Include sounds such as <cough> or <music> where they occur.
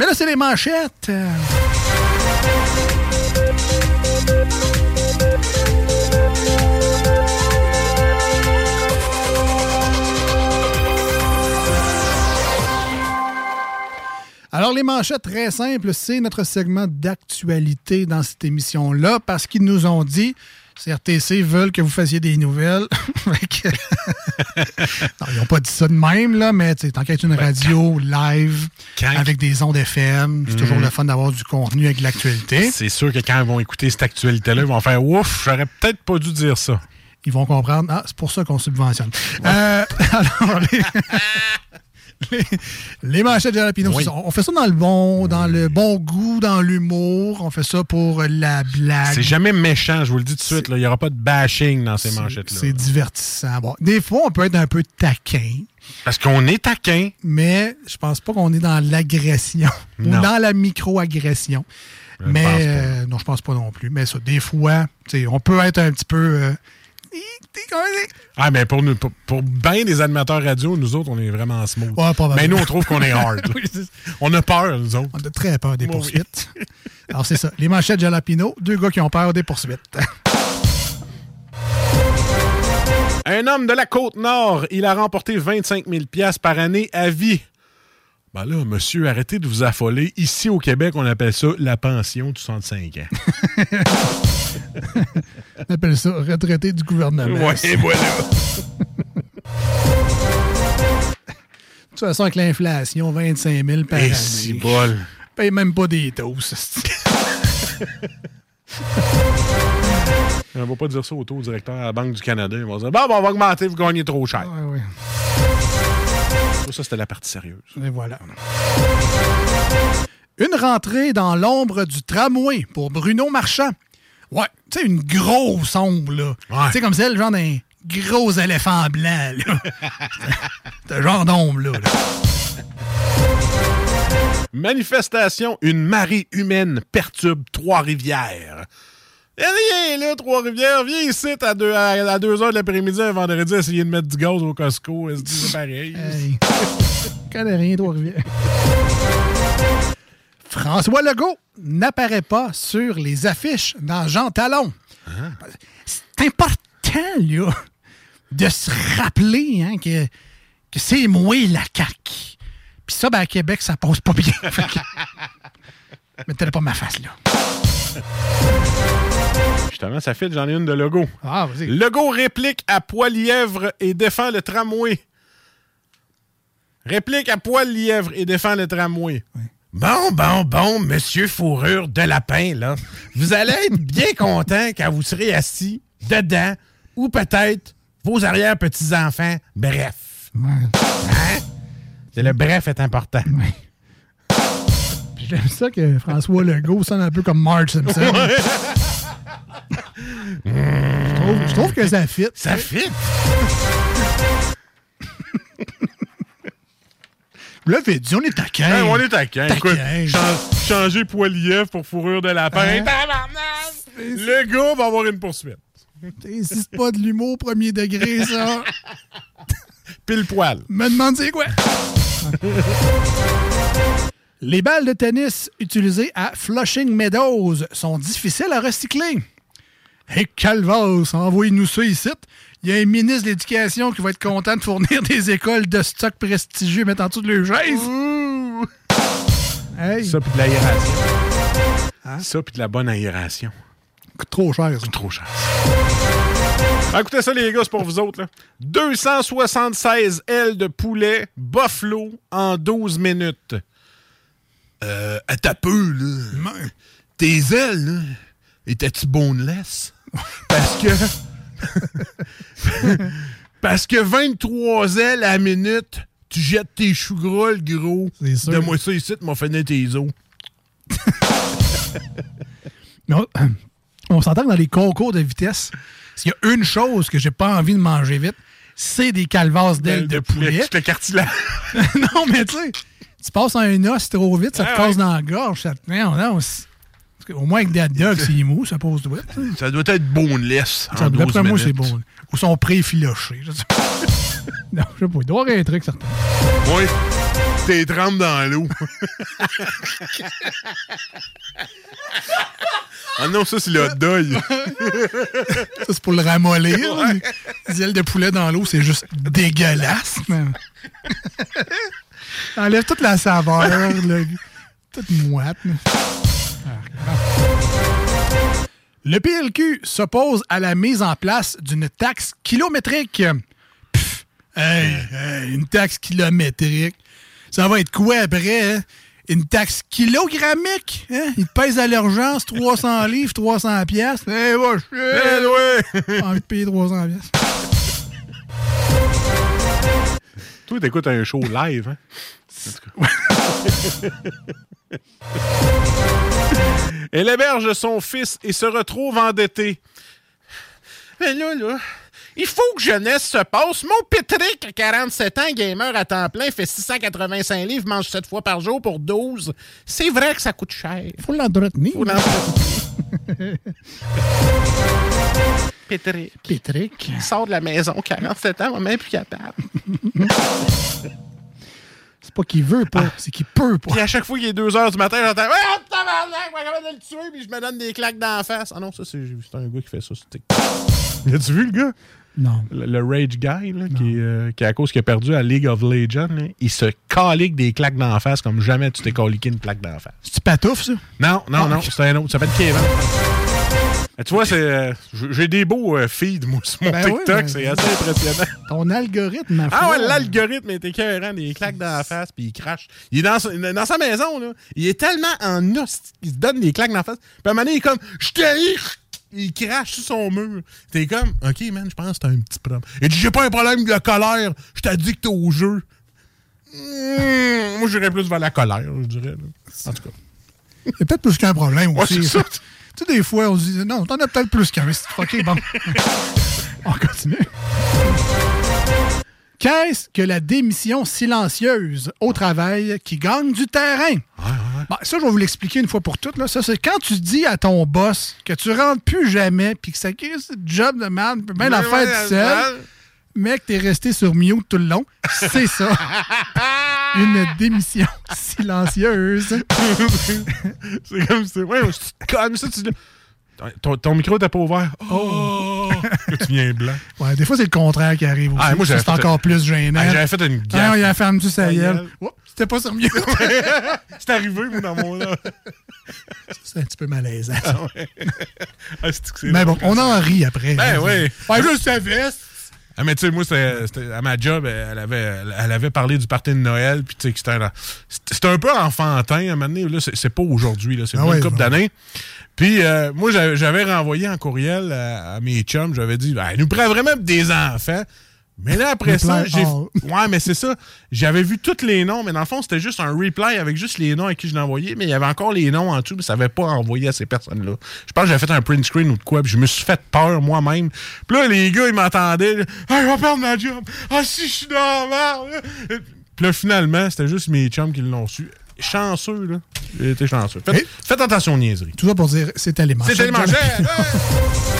Mais là, c'est les manchettes. Alors, les manchettes, très simples, c'est notre segment d'actualité dans cette émission-là parce qu'ils nous ont dit CRTC veulent que vous fassiez des nouvelles. <laughs> <laughs> non, ils n'ont pas dit ça de même, là, mais tant qu'être une radio live avec des ondes FM, c'est toujours mhm. le fun d'avoir du contenu avec l'actualité. C'est sûr que quand ils vont écouter cette actualité-là, ils vont faire Ouf, j'aurais peut-être pas dû dire ça. Ils vont comprendre. Ah, c'est pour ça qu'on subventionne. Euh, <laughs> alors, les... les, manchettes de Jalapino. On fait ça dans le bon, dans le bon goût, dans l'humour. On fait ça pour la blague. C'est jamais méchant, je vous le dis tout de suite. Il n'y aura pas de bashing dans ces manchettes-là. C'est divertissant. Bon, des fois, on peut être un peu taquin. Parce qu'on est taquin. Mais je pense pas qu'on est dans l'agression <laughs> ou dans la micro-agression. Mais euh, non, je pense pas non plus. Mais ça, des fois, on peut être un petit peu. Euh, ah, mais pour, nous, pour, bien des animateurs radio, nous autres, on est vraiment smooth. mais nous, on trouve qu'on est hard. <laughs> On a peur, nous autres. On a très peur des poursuites. <laughs> Alors, c'est ça. Les manchettes Jalapino, deux gars qui ont peur des poursuites. Un homme de la Côte-Nord, il a remporté 25 000 par année à vie. Ben là, monsieur, arrêtez de vous affoler. Ici, au Québec, on appelle ça la pension de 65 ans. <laughs> on appelle ça retraité du gouvernement. Oui, voilà. de toute façon, avec l'inflation, 25 000 par Et année. bol. Paye même pas des taux. <laughs> on va pas dire ça au taux directeur à la Banque du Canada. Ils vont dire Bon, on va augmenter, vous gagnez trop cher. Oui, oui. Ça, c'était la partie sérieuse. Et voilà. Une rentrée dans l'ombre du tramway pour Bruno Marchand. Ouais, tu sais, une grosse ombre, là. Tu sais, comme celle, genre d'un gros éléphant blanc, là. <laughs> Ce genre d'ombre, là. Manifestation, une marée humaine perturbe Trois-Rivières. Viens là, Trois-Rivières, viens ici à 2 à, de l'après-midi un vendredi essayer de mettre du gaz au Costco. C'est pareil. Hey. <laughs> connais rien, Trois-Rivières. François Legault n'apparaît pas sur les affiches dans Jean Talon. C'est important, là, de se rappeler hein, que, que c'est moi la CAQ. Puis ça, ben, à Québec, ça passe pas bien. <laughs> Mettez pas ma face, là. <laughs> Justement, ça fait, j'en ai une de Legault. Ah, vas-y. Legault réplique à Poilièvre et défend le tramway. Réplique à Poilièvre et défend le tramway. Bon, bon, bon, monsieur Fourrure de Lapin, là. Vous allez être bien content quand vous serez assis dedans, ou peut-être vos arrière-petits-enfants. Bref. Hein? Le bref est important. J'aime ça que François Legault sonne un peu comme Marge Simpson. je, trouve, que ça fit. Ça fit? Là, dit, on est taquin. on est taquin. Écoute, changer poilier pour fourrure de lapin. Hein? Le gars va avoir une poursuite. T'insistes pas de l'humour premier degré, ça. Pile poil. Me demande c'est quoi? <laughs> Les balles de tennis utilisées à Flushing Meadows sont difficiles à recycler. Hey, Calvas, envoyez-nous ça ici. Il y a un ministre de l'Éducation qui va être content de fournir <laughs> des écoles de stock prestigieux mettant en dessous de leur chaise. Hey. Ça, puis de l'aération. Hein? Ça, puis de la bonne aération. trop cher. Ça. trop cher. écoutez ça, les gars, c'est pour vous autres. Là. 276 ailes de poulet Buffalo en 12 minutes. Euh, à ta peu, là. Tes ailes, là, étaient-tu boneless? Parce que. <laughs> Parce que 23 ailes à la minute, tu jettes tes choux gras, le gros. De moi ça ici, tu m'as fait tes os. <clears throat> on, s'entend que dans les concours de vitesse, s'il y a une chose que j'ai pas envie de manger vite, c'est des calvasses d'ailes de, poulet. le cartilage. <laughs> non, mais tu sais, tu passes un os trop vite, ça te ah casse dans la gorge. Ça te... Non, non, au moins avec des hot dogs, c'est mou, ça pose doigt. Ça doit être boneless. Ça doit être moi, c'est bon. Ou sont pré-filochés. <laughs> non, je sais pas. Il doit y avoir un truc certain. Oui. t'es trempes dans l'eau. ah non, ça, c'est le hot dog. <laughs> Ça, c'est pour le ramollir. Les ailes de poulet dans l'eau, c'est juste dégueulasse. <laughs> enlève toute la saveur, là. toute moite. Le PLQ s'oppose à la mise en place d'une taxe kilométrique. Pff, hey, hey, une taxe kilométrique. Ça va être quoi après? hein? Une taxe kilogrammique? Hein? Il te pèse à l'urgence 300 livres, 300 piastres. Eh, va chier! Eh, ouais. J'ai envie de payer 300 piastres. Toi, t'écoutes un show <laughs> live, hein? Elle héberge son fils et se retrouve endettée. Mais là, là, il faut que jeunesse se passe. Mon Patrick, à 47 ans, gamer à temps plein, fait 685 livres, mange 7 fois par jour pour 12. C'est vrai que ça coûte cher. Faut l'entretenir. Faut l'entretenir. <laughs> Pétric. il sort de la maison, 47 ans, même plus capable. C'est pas qu'il veut pas, c'est qu'il peut pas. Puis à chaque fois qu'il est 2 h du matin, j'entends Ah, tabarnak, moi, capable de le tuer, puis je me donne des claques dans la face. Ah non, ça, c'est un gars qui fait ça sur TikTok. As-tu vu le gars? Non. Le, le Rage Guy, là, qui, est, euh, qui, à cause qu'il a perdu à League of Legends, là, il se calique des claques dans la face comme jamais tu t'es caliqué une claque dans la face. C'est-tu patouf, ça? Non, non, Ah, non, ok. c'est un autre. Ça s'appelle Kevin. Tu vois, c'est, euh, j'ai des beaux euh, feeds, moi, sur mon Ben oui, TikTok. ben- c'est assez impressionnant. Ton algorithme, ma Ah foi. ouais, l'algorithme est écœurant, des claques dans la face, puis il crache. Il est dans, sa- dans sa maison, là. Il est tellement en os qu'il se donne des claques dans la face. Puis à un moment donné, il est comme, je t'ai il crache sur son mur. T'es comme, OK, man, je pense que t'as un petit problème. Il dit, j'ai pas un problème de colère, je t'addicte au jeu. Hmm, moi, j'irais plus vers la colère, je dirais. là. En tout cas. Il y a peut-être plus qu'un problème Ouais, aussi. c'est ça. Tu sais, des fois, on se dit, non, t'en as peut-être plus qu'un. OK, bon. <laughs> on continue. Qu'est-ce que la démission silencieuse au travail qui gagne du terrain? Bon, ça, je vais vous l'expliquer une fois pour toutes. Là. Ça, c'est quand tu dis à ton boss que tu rentres plus jamais puis que ça crée ce job de merde, puis bien la faire tout seul, mais que t'es resté sur mute tout le long. C'est ça. <laughs> Une démission <laughs> silencieuse. <laughs> c'est comme si, ouais, te calmes ça, tu ton, ton micro t'es pas ouvert. Oh! <laughs> Là, tu viens blanc. Ouais, des fois, c'est le contraire qui arrive aussi. Ah, moi, c'est encore plus gênant. Ah, J'avais fait une Ah, gaffe. il a fermé sa Ta gueule. Oups, C'était pas sur mute. C'est arrivé, moi, dans mon. là. c'est un petit peu malaisant. Ah, c'est Mais bon, on en rit après. Ben hein. oui. Ouais, je savais. Ah, mais tu sais, moi, c'était, à ma job, elle avait, elle avait parlé du party de Noël, puis tu sais, c'était un, c'était un peu enfantin, à un moment donné, là, c'est, pas aujourd'hui, là, c'est Ah une ouais, couple d'années. Puis euh, moi, j'avais, renvoyé en courriel à, à mes chums, j'avais dit, ben, elle nous prend vraiment des enfants. Mais là, après ça, j'ai. Ouais, mais c'est ça. J'avais vu tous les noms, mais dans le fond, c'était juste un reply avec juste les noms à qui je l'ai envoyé, mais il y avait encore les noms en dessous, mais ça n'avait pas envoyé à ces personnes-là. Je pense que j'avais fait un print screen ou de quoi, puis je me suis fait peur moi-même. Puis là, les gars, ils m'entendaient. Ah, je vais perdre ma job. Ah, si, je suis dans la merde. Puis là, finalement, c'était juste mes chums qui l'ont su. Chanceux, là. J'ai été chanceux. Faites, attention aux niaiseries. Tout ça pour dire, c'était les manchettes. C'était les manchettes. <laughs>